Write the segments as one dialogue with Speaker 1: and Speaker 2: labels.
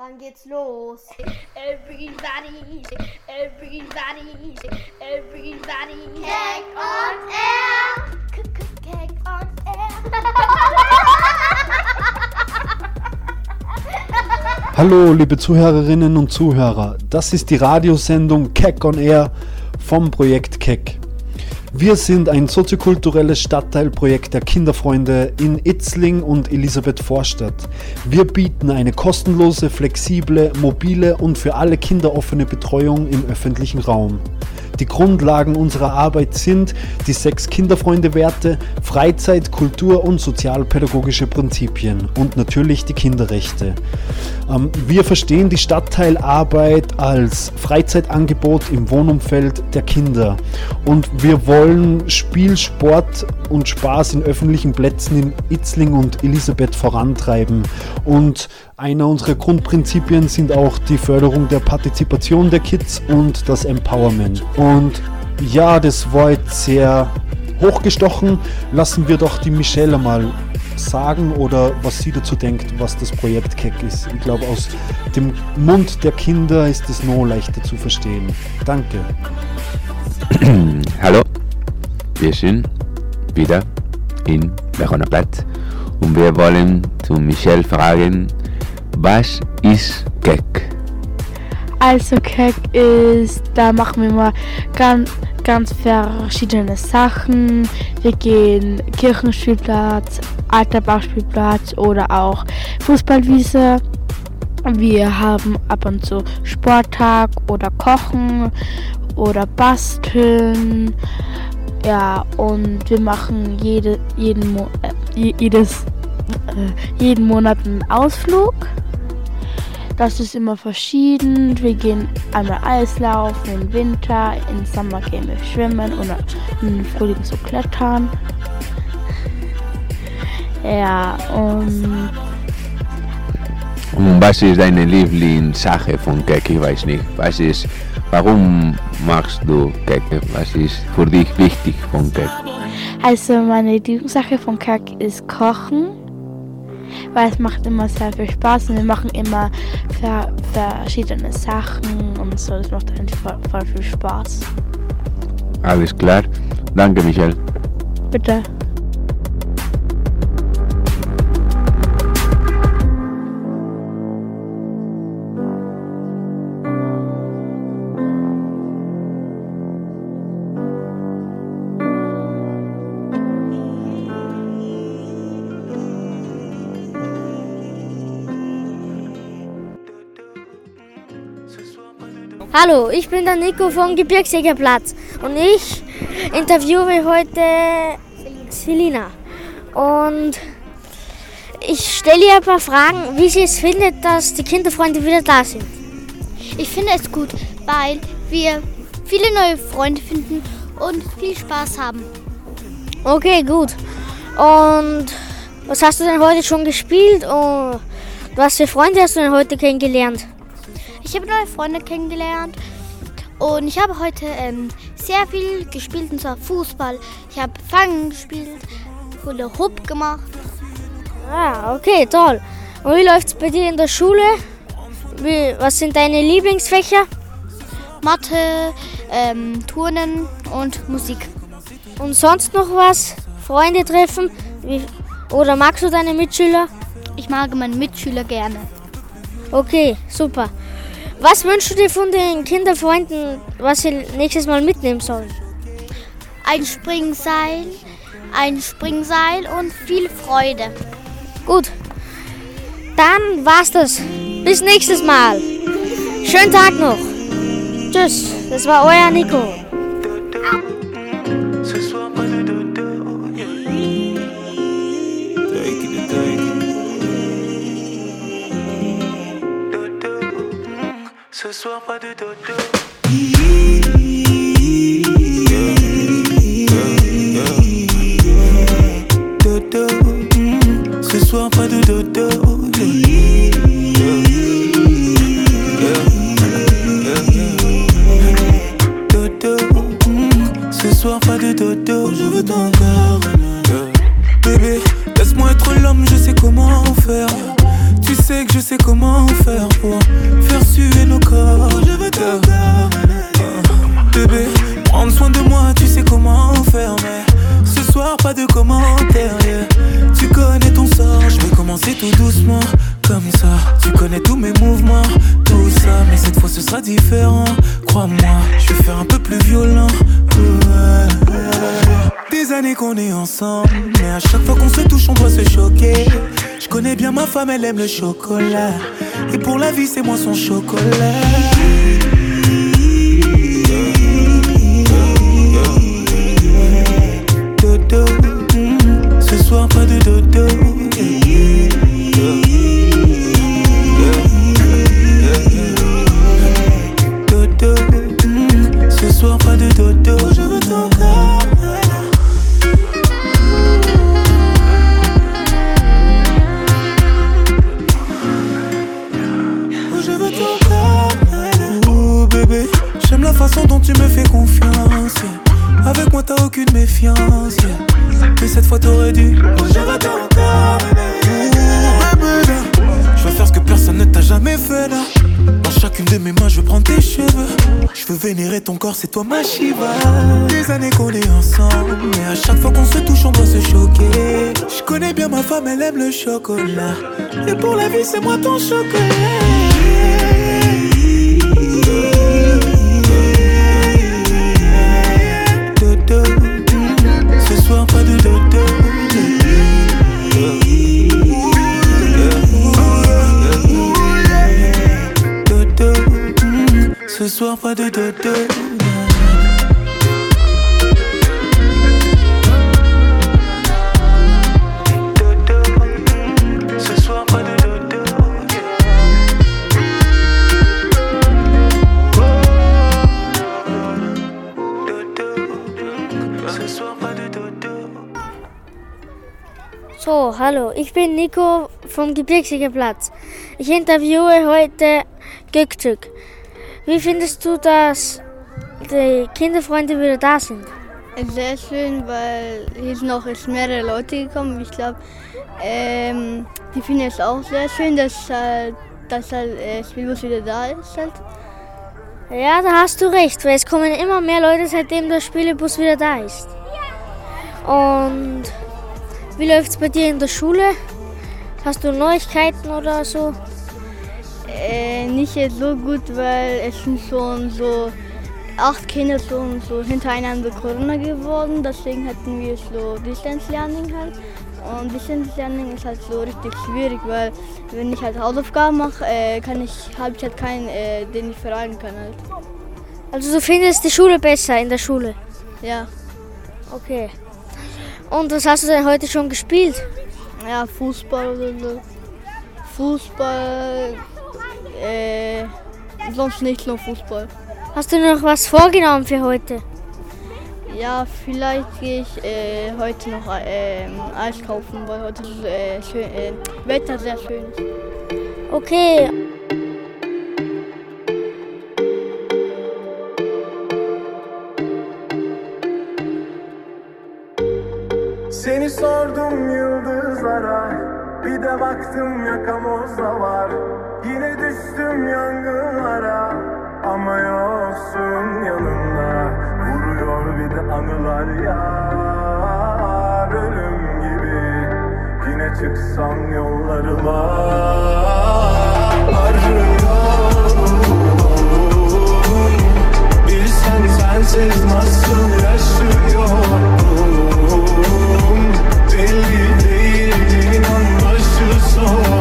Speaker 1: Wann geht's los?
Speaker 2: Everybody, everybody, everybody.
Speaker 1: Cake on air.
Speaker 2: Cake on air.
Speaker 3: Hallo, liebe Zuhörerinnen und Zuhörer. Das ist die Radiosendung Keck on Air vom Projekt Keck. Wir sind ein soziokulturelles Stadtteilprojekt der Kinderfreunde in Itzling und Elisabeth Vorstadt. Wir bieten eine kostenlose, flexible, mobile und für alle Kinder offene Betreuung im öffentlichen Raum. Die Grundlagen unserer Arbeit sind die sechs Kinderfreunde-Werte, Freizeit, Kultur und sozialpädagogische Prinzipien und natürlich die Kinderrechte. Ähm, wir verstehen die Stadtteilarbeit als Freizeitangebot im Wohnumfeld der Kinder und wir wollen Spiel, Sport und Spaß in öffentlichen Plätzen in Itzling und Elisabeth vorantreiben und einer unserer Grundprinzipien sind auch die Förderung der Partizipation der Kids und das Empowerment. Und ja, das war jetzt sehr hochgestochen. Lassen wir doch die Michelle mal sagen oder was sie dazu denkt, was das Projekt Keck ist. Ich glaube, aus dem Mund der Kinder ist es noch leichter zu verstehen. Danke.
Speaker 4: Hallo, wir sind wieder in Verona Platz und wir wollen zu Michelle fragen, was ist Keck?
Speaker 5: Also Keck ist, da machen wir mal ganz, ganz verschiedene Sachen. Wir gehen Kirchenspielplatz, alter Bauspielplatz oder auch Fußballwiese. Wir haben ab und zu Sporttag oder Kochen oder Basteln. Ja, und wir machen jede, jeden, äh, jedes, äh, jeden Monat einen Ausflug. Das ist immer verschieden. Wir gehen einmal Eislaufen im Winter, im Sommer gehen wir schwimmen und im Frühling so klettern. Ja, und.
Speaker 4: Und was ist deine Lieblingssache von Keck? Ich weiß nicht. Was ist, warum machst du Keck? Was ist für dich wichtig von Keck?
Speaker 5: Also meine Lieblingssache von Keck ist Kochen weil es macht immer sehr viel Spaß und wir machen immer ver verschiedene Sachen und so. Das macht einfach voll, voll viel Spaß.
Speaker 4: Alles klar. Danke, Michael.
Speaker 5: Bitte.
Speaker 6: Hallo, ich bin der Nico vom Gebirgsjägerplatz und ich interviewe heute Selina. Und ich stelle ihr ein paar Fragen, wie sie es findet, dass die Kinderfreunde wieder da sind.
Speaker 7: Ich finde es gut, weil wir viele neue Freunde finden und viel Spaß haben.
Speaker 6: Okay, gut. Und was hast du denn heute schon gespielt und was für Freunde hast du denn heute kennengelernt?
Speaker 7: Ich habe neue Freunde kennengelernt und ich habe heute ähm, sehr viel gespielt, und zwar Fußball. Ich habe Fangen gespielt, Hula Hoop gemacht.
Speaker 6: Ah, okay, toll. Und wie läuft es bei dir in der Schule? Wie, was sind deine Lieblingsfächer?
Speaker 7: Mathe, ähm, Turnen und Musik.
Speaker 6: Und sonst noch was? Freunde treffen? Wie, oder magst du deine Mitschüler?
Speaker 7: Ich mag meine Mitschüler gerne.
Speaker 6: Okay, super. Was wünschst du dir von den Kinderfreunden, was sie nächstes Mal mitnehmen sollen?
Speaker 7: Ein Springseil, ein Springseil und viel Freude.
Speaker 6: Gut, dann war's das. Bis nächstes Mal. Schönen Tag noch. Tschüss, das war euer Nico.
Speaker 8: Soir pas de dodo. Ce soir pas de. Dodo, Et pour la vie, c'est moi son chocolat. Des années qu'on est ensemble, mais à chaque fois qu'on se touche, on doit se choquer. Je connais bien ma femme, elle aime le chocolat. Et pour la vie, c'est moi ton chocolat. Ce soir pas de dodo.
Speaker 6: Ich bin Nico vom Gebirgsiger Platz. Ich interviewe heute Göktürk. Wie findest du, dass die Kinderfreunde wieder da sind?
Speaker 2: Sehr schön, weil hier sind noch jetzt mehrere Leute gekommen. Ich glaube, ähm, die finden es auch sehr schön, dass, halt, dass halt, äh, Spielbus wieder da ist. Halt.
Speaker 6: Ja, da hast du recht, weil es kommen immer mehr Leute, seitdem der Spielebus wieder da ist. Und wie läuft es bei dir in der Schule? Hast du Neuigkeiten oder so?
Speaker 2: Äh, nicht jetzt so gut, weil es sind schon so acht Kinder schon so hintereinander Corona geworden. Deswegen hatten wir so Distance Learning halt. Und Distance Learning ist halt so richtig schwierig, weil wenn ich halt Hausaufgaben mache, äh, kann ich, habe ich halt keinen, äh, den ich fragen kann halt.
Speaker 6: Also du findest die Schule besser in der Schule?
Speaker 2: Ja,
Speaker 6: Okay. Und was hast du denn heute schon gespielt?
Speaker 2: ja, Fußball oder so. Fußball, äh, sonst nicht nur Fußball.
Speaker 6: Hast du noch was vorgenommen für heute?
Speaker 2: Ja, vielleicht gehe ich äh, heute noch äh, Eis kaufen, weil heute ist äh, schön, äh, Wetter sehr schön ist.
Speaker 6: Okay.
Speaker 9: Yıldızlara Bir de baktım yakamoza var. Yine düştüm yangınlara. Ama yoksun yanımda. Vuruyor bir de anılar yar. Ölüm gibi. Yine çıksam yollarıma. Arıyorum Bilsen sensiz nasıl yaşıyorum soul.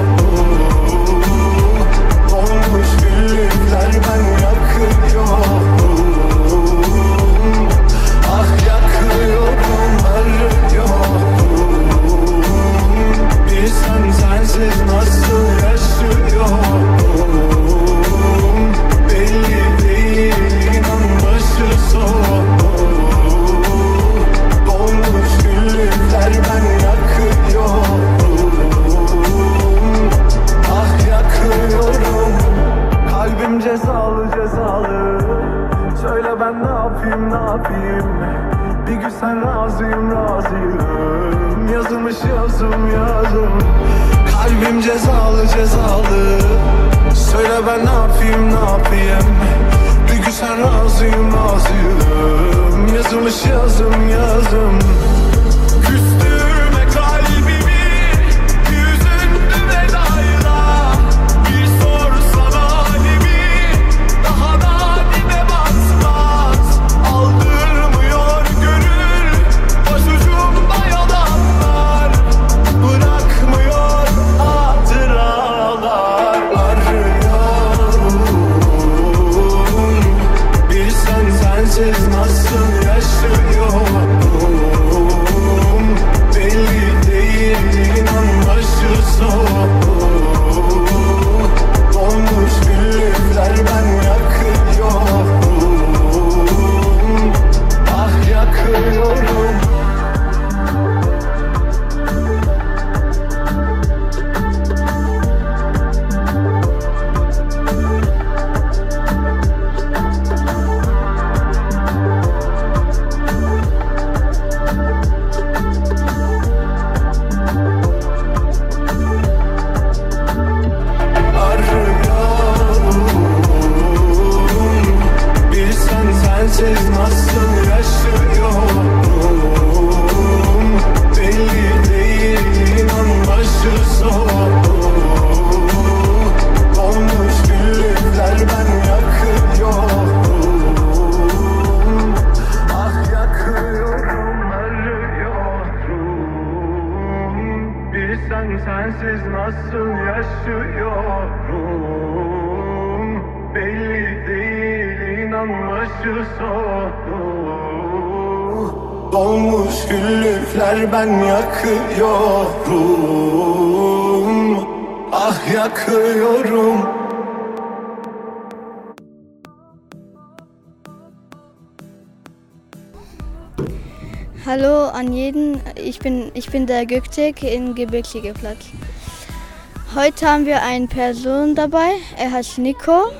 Speaker 9: Sensiz nasıl yaşarım güllükler ben yakıyorum. Ah yakıyorum.
Speaker 2: Hallo an jeden, ich bin, ich bin der Göktek in Gebirgsige Platz. Heute haben wir eine Person dabei, er heißt Nico.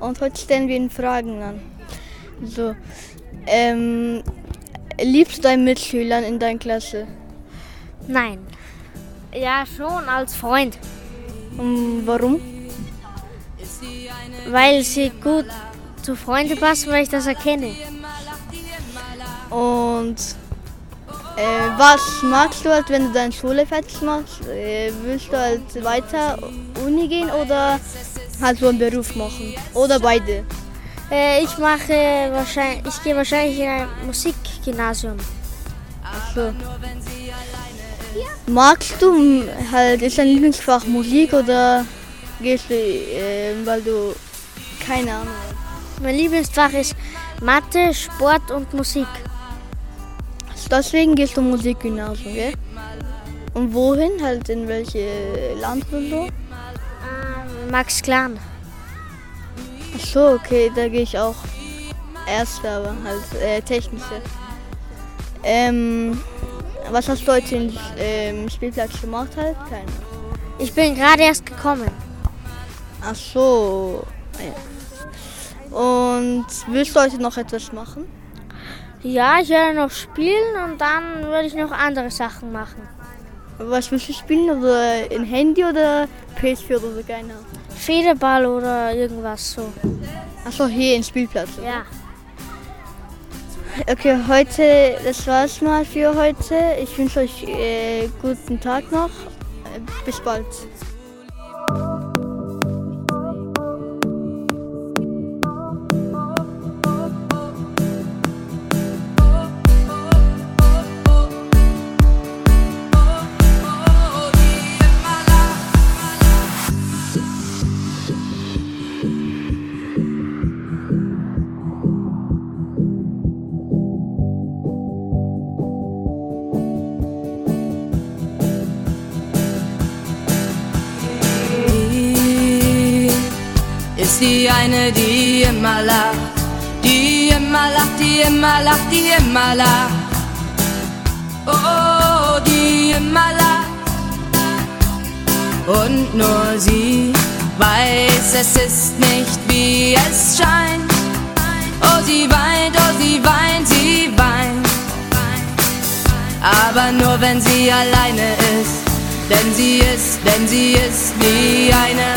Speaker 2: Und heute stellen wir ihn Fragen an. So, ähm, liebst du deine Mitschülern in deiner Klasse?
Speaker 6: Nein. Ja, schon als Freund,
Speaker 2: Und warum?
Speaker 6: weil sie gut zu Freunden passen, weil ich das erkenne.
Speaker 2: Und äh, was magst du halt, wenn du deine Schule fertig machst? Äh, willst du halt weiter Uni gehen oder halt so einen Beruf machen? Oder beide?
Speaker 6: Äh, ich mache wahrscheinlich, ich gehe wahrscheinlich in ein Musikgymnasium.
Speaker 2: Ach so. Magst du halt, ist dein Lieblingsfach Musik oder gehst du, äh, weil du keine Ahnung hast?
Speaker 6: Mein Lieblingsfach ist Mathe, Sport und Musik.
Speaker 2: Deswegen gehst du Musikgymnasium, gell? Und wohin? Halt in welche Land und so?
Speaker 6: Ähm, Max Klan.
Speaker 2: Ach so, okay, da gehe ich auch. Erste, aber halt äh, technische. Ähm, was hast du heute im ähm, Spielplatz gemacht halt? Keine.
Speaker 6: Ich bin gerade erst gekommen.
Speaker 2: Ach so. Ja. Und willst du heute noch etwas machen?
Speaker 6: Ja, ich werde noch spielen und dann werde ich noch andere Sachen machen.
Speaker 2: Was willst du spielen? Oder in Handy oder PS4 oder so? Keine Ahnung.
Speaker 6: Federball oder irgendwas so.
Speaker 2: Ach so, hier im Spielplatz. oder?
Speaker 6: Ja.
Speaker 2: Okay, heute, das war's mal für heute. Ich wünsche euch äh, guten Tag noch. Äh, bis bald.
Speaker 10: Die eine, die immer lacht, die immer lacht, die immer lacht, die immer lacht. Oh, die immer lacht. Und nur sie weiß, es ist nicht wie es scheint. Oh, sie weint, oh, sie weint, sie weint. Aber nur wenn sie alleine ist. Denn sie ist, denn sie ist die eine,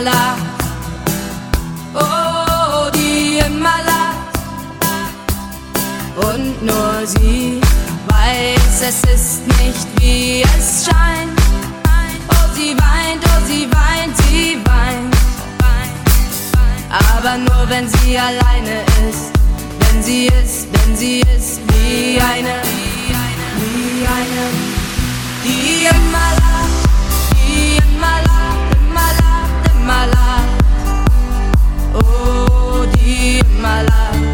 Speaker 10: lacht. Oh, die lacht.
Speaker 11: Und
Speaker 10: nur sie weiß, es ist nicht wie es scheint. Oh, sie weint, oh, sie weint, sie weint. Aber nur wenn sie alleine ist. Denn sie ist, denn sie ist wie eine, wie eine, die immer lacht, lacht, immer lacht. Oh, die immer lacht.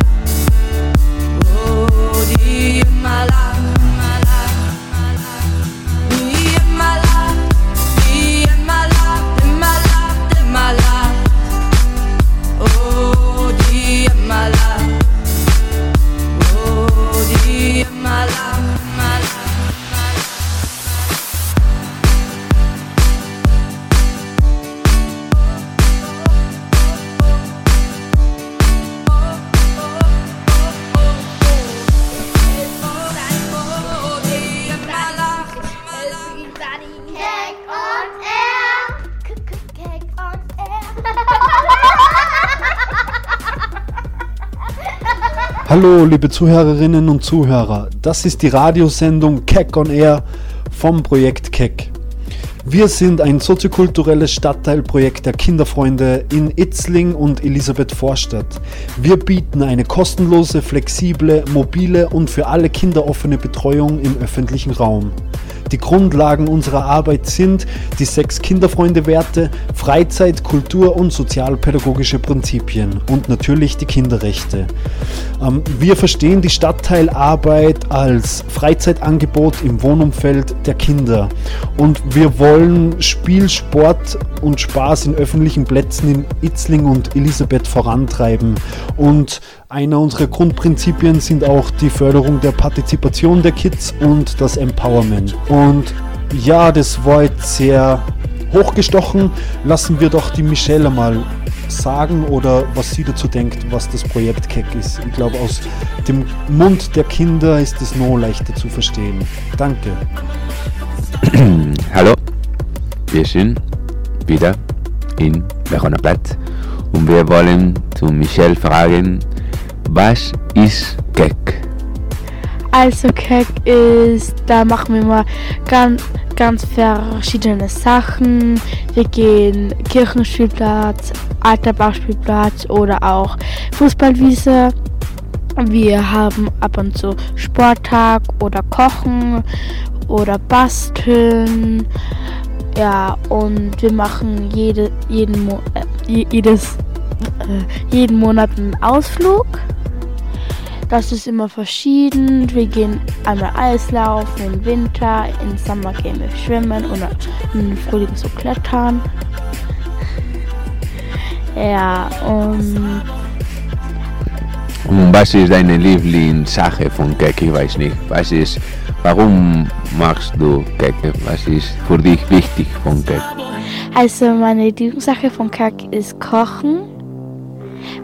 Speaker 3: Hallo, liebe Zuhörerinnen und Zuhörer. Das ist die Radiosendung Keck on Air vom Projekt Keck. Wir sind ein soziokulturelles Stadtteilprojekt der Kinderfreunde in Itzling und Elisabeth Vorstadt. Wir bieten eine kostenlose, flexible, mobile und für alle Kinder offene Betreuung im öffentlichen Raum. Die Grundlagen unserer Arbeit sind die sechs Kinderfreunde-Werte, Freizeit, Kultur und sozialpädagogische Prinzipien und natürlich die Kinderrechte. Ähm, wir verstehen die Stadtteilarbeit als Freizeitangebot im Wohnumfeld der Kinder und wir wollen Spiel, Sport und Spaß in öffentlichen Plätzen in Itzling und Elisabeth vorantreiben und einer unserer Grundprinzipien sind auch die Förderung der Partizipation der Kids und das Empowerment. Und ja, das war jetzt sehr hochgestochen. Lassen wir doch die Michelle mal sagen oder was sie dazu denkt, was das Projekt Keck ist. Ich glaube, aus dem Mund der Kinder ist es noch leichter zu verstehen. Danke.
Speaker 4: Hallo, wir sind wieder in Verona-Platt und wir wollen zu Michelle fragen, was ist Keck?
Speaker 5: Also Keck ist, da machen wir mal ganz, ganz verschiedene Sachen. Wir gehen Kirchenspielplatz, alter Bauspielplatz oder auch Fußballwiese. Wir haben ab und zu Sporttag oder Kochen oder Basteln. Ja, und wir machen jede, jeden, äh, jedes, äh, jeden Monat einen Ausflug. Das ist immer verschieden. Wir gehen einmal Eislaufen im Winter, im Sommer gehen wir schwimmen und im Frühling so klettern. Ja, und
Speaker 4: Und was ist deine Lieblingssache von Keck? Ich weiß nicht. Was ist, warum machst du Keck? Was ist für dich wichtig von Keck?
Speaker 5: also meine Lieblingssache von Kack ist Kochen,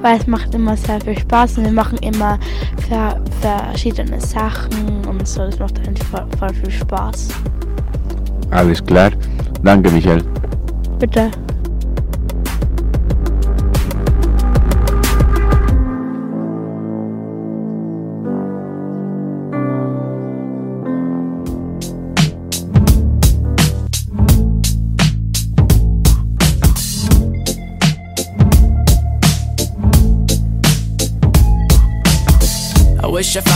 Speaker 5: weil es macht immer sehr viel Spaß und wir machen immer ver verschiedene Sachen und so. Das macht einfach voll, voll viel Spaß.
Speaker 4: Alles klar. Danke, Michelle.
Speaker 5: Bitte.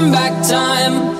Speaker 12: come back time.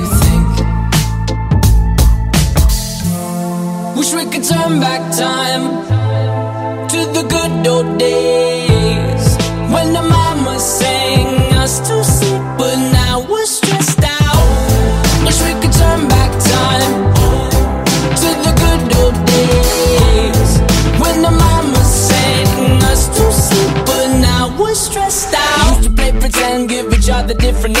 Speaker 12: Wish we could turn back time to the good old days when the mama sang us to sleep, but now we're stressed out. Wish we could turn back time to the good old days when the mama sang us to sleep, but now we're stressed out. Used to play pretend, give each other different.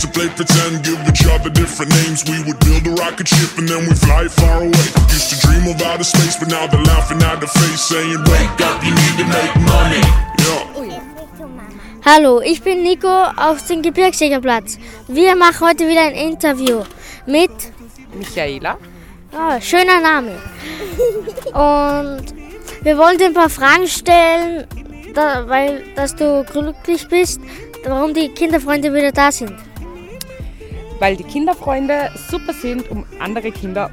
Speaker 13: Used to play pretend, give each other different names. We would build a rocket ship and then we fly far away. Used to dream of outer space, but now they're laughing at the face, saying, Wake up, you need to make money. Yeah.
Speaker 6: Hallo, ich bin Nico auf dem Gebirgsjägerplatz. Wir machen heute wieder ein Interview mit
Speaker 14: Michaela.
Speaker 6: Ah, schöner Name. Und wir wollen dir ein paar Fragen stellen, da, weil dass du glücklich bist, warum die Kinderfreunde wieder da sind.
Speaker 14: Weil die Kinderfreunde super sind, um andere Kinder.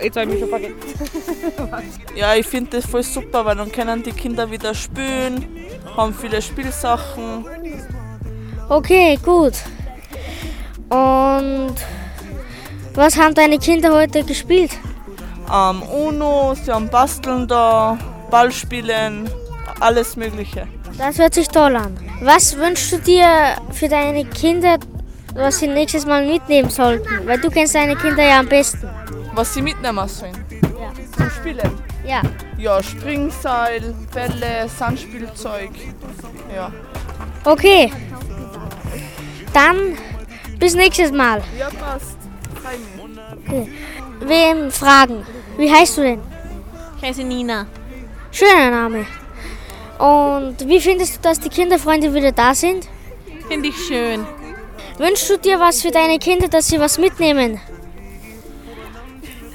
Speaker 14: Jetzt habe ich mich schon vergessen.
Speaker 15: Ja, ich finde das voll super, weil dann können die Kinder wieder spielen, haben viele Spielsachen.
Speaker 6: Okay, gut. Und was haben deine Kinder heute gespielt?
Speaker 15: Ähm, Uno, sie haben Basteln da, Ballspielen, alles Mögliche.
Speaker 6: Das hört sich toll an. Was wünschst du dir für deine Kinder, was sie nächstes Mal mitnehmen sollten? Weil du kennst deine Kinder ja am besten.
Speaker 15: Was sie mitnehmen sollen?
Speaker 6: Ja.
Speaker 15: Zum Spielen?
Speaker 6: Ja.
Speaker 15: Ja, Springseil, Bälle, Sandspielzeug. Ja.
Speaker 6: Okay. Dann bis nächstes Mal.
Speaker 15: Ja, passt.
Speaker 6: Okay. Wem fragen? Wie heißt du denn?
Speaker 16: Ich heiße Nina.
Speaker 6: Schöner Name. Und wie findest du, dass die Kinderfreunde wieder da sind?
Speaker 16: Finde ich schön.
Speaker 6: Wünschst du dir was für deine Kinder, dass sie was mitnehmen?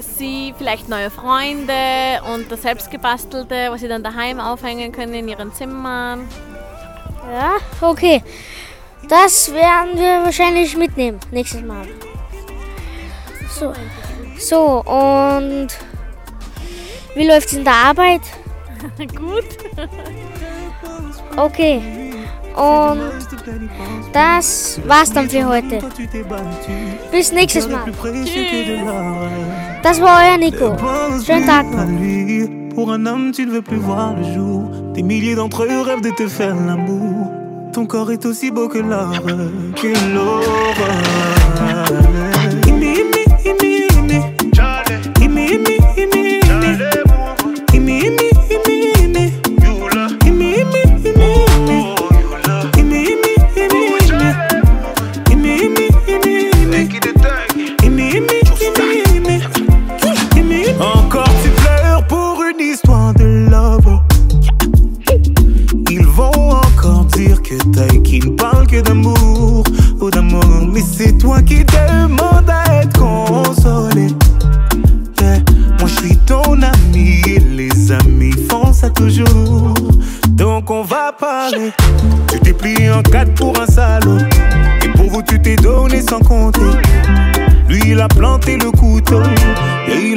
Speaker 16: Sie vielleicht neue Freunde und das selbstgebastelte, was sie dann daheim aufhängen können in ihren Zimmern.
Speaker 6: Ja, okay. Das werden wir wahrscheinlich mitnehmen nächstes Mal. So, so und wie läuft's in der Arbeit?
Speaker 16: Gut.
Speaker 6: Okay. Und das war's dann für heute. Bis nächstes Mal. Das war euer Nico. Schönen Tag noch.
Speaker 8: Pour un homme, tu ne veux plus voir le jour. Des milliers d'entre eux rêvent de te faire l'amour. Ton corps est aussi beau que l'or, que l'aurore.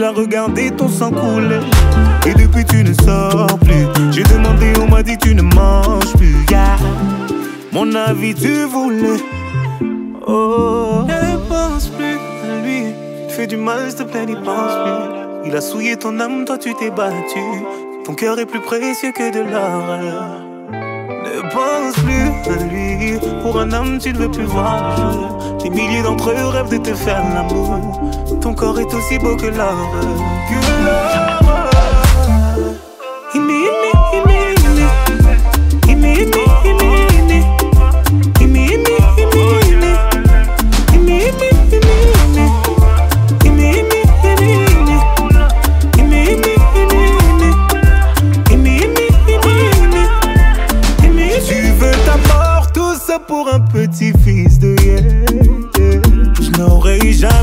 Speaker 8: A regardé ton sang couler. Et depuis tu ne sors plus. J'ai demandé, on m'a dit tu ne manges plus. Mon avis tu voulais. Oh. Ne pense plus à lui. Tu fais du mal, s'il te plaît, n'y pense plus. Il a souillé ton âme, toi tu t'es battu. Ton cœur est plus précieux que de l'or. Ne pense plus à lui. Pour un homme, tu ne veux plus voir le jour. Des milliers d'entre eux rêvent de te faire l'amour. Ton corps est aussi beau que l'or. Que l'or.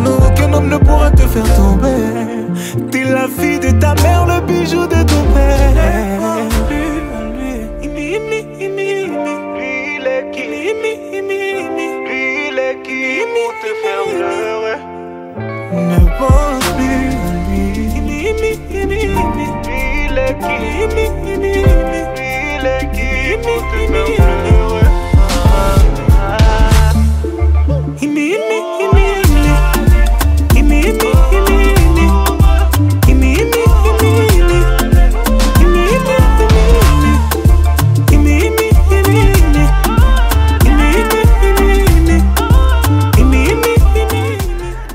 Speaker 8: Non, aucun homme ne pourra te faire tomber. T'es la fille de ta mère, le bijou de ton père. Lui, lui, lui, lui, lui, il est qui? Il est qui? Ne pense plus à. Il est qui? Il est qui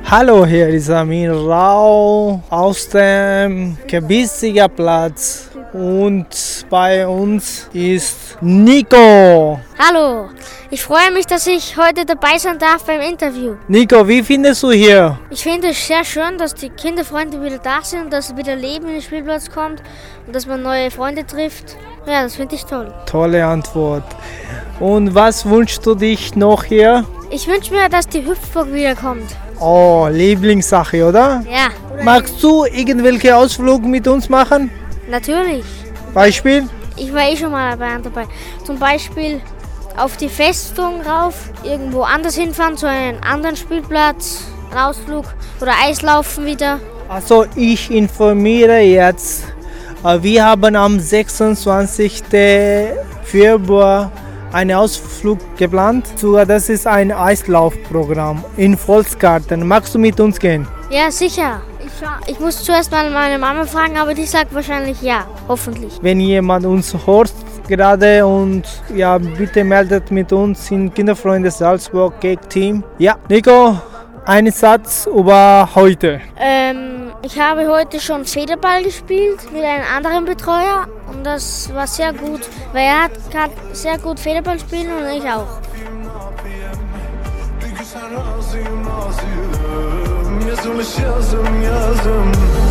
Speaker 17: Hallo, hier ist Amin Rau aus dem Gebirsiger Platz und bei uns ist Nico.
Speaker 6: Hallo, ich freue mich, dass ich heute dabei sein darf beim Interview.
Speaker 17: Nico, wie findest du hier?
Speaker 6: Ich finde es sehr schön, dass die Kinderfreunde wieder da sind und dass wieder Leben in den Spielplatz kommt und dass man neue Freunde trifft. Ja, das finde ich toll.
Speaker 17: Tolle Antwort. Und was wünschst du dich noch hier?
Speaker 6: Ich wünsche mir, dass die Hüpfburg wiederkommt.
Speaker 17: Oh, Lieblingssache, oder?
Speaker 6: Ja.
Speaker 17: Magst du irgendwelche Ausflüge mit uns machen?
Speaker 6: Natürlich.
Speaker 17: Beispiel?
Speaker 6: Ich war eh schon mal dabei. Zum Beispiel auf die Festung rauf, irgendwo anders hinfahren, zu einem anderen Spielplatz, einen Ausflug oder Eislaufen wieder.
Speaker 17: Also ich informiere jetzt. Äh, Wir haben am 26. Februar einen Ausflug geplant. Sogar das ist ein Eislaufprogramm in Volksgarten. Magst du mit uns gehen?
Speaker 6: Ja, sicher. Ich, ich muss zuerst mal meine Mama fragen, aber die sagt wahrscheinlich ja. Hoffentlich.
Speaker 17: Wenn jemand uns hört gerade und ja, bitte meldet mit uns in Kinderfreunde Salzburg Cake Team. Ja, Nico, ein Satz über heute.
Speaker 6: Ähm, ich habe heute schon Federball gespielt mit einem anderen Betreuer und das war sehr gut, weil er kann sehr gut Federball spielen und ich auch.
Speaker 8: Yazım yazım yazım